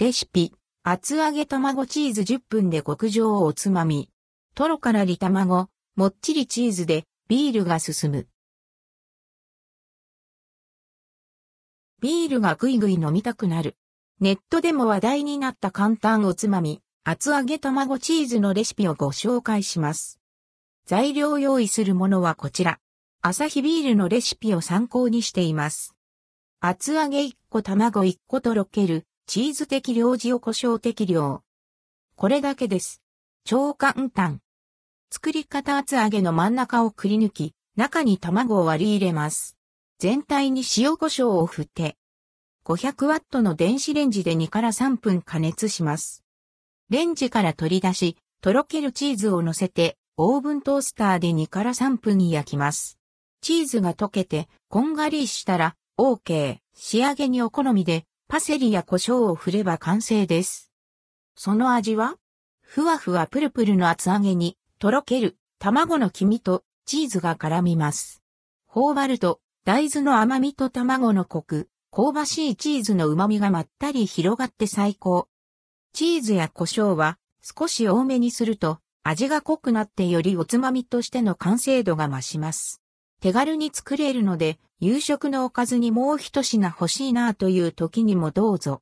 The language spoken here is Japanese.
レシピ、厚揚げ卵チーズ10分で極上おつまみ。トロからり卵、もっちりチーズでビールが進む。ビールがぐいぐい飲みたくなる。ネットでも話題になった簡単おつまみ、厚揚げ卵チーズのレシピをご紹介します。材料用意するものはこちら。アサヒビールのレシピを参考にしています。厚揚げ1個卵1個とろける、チーズ適量塩胡椒適量。これだけです。超簡単。作り方厚揚げの真ん中をくり抜き、中に卵を割り入れます。全体に塩胡椒を振って、500ワットの電子レンジで2から3分加熱します。レンジから取り出し、とろけるチーズを乗せて、オーブントースターで2から3分焼きます。チーズが溶けて、こんがりしたら、OK。仕上げにお好みで、パセリや胡椒を振れば完成です。その味は？ふわふわプルプルの厚揚げに、とろける、卵の黄身とチーズが絡みます。頬張ると、大豆の甘みと卵のコク、香ばしいチーズの旨みがまったり広がって最高。チーズや胡椒は少し多めにすると味が濃くなってよりおつまみとしての完成度が増します。手軽に作れるので夕食のおかずにもう一品欲しいなという時にもどうぞ。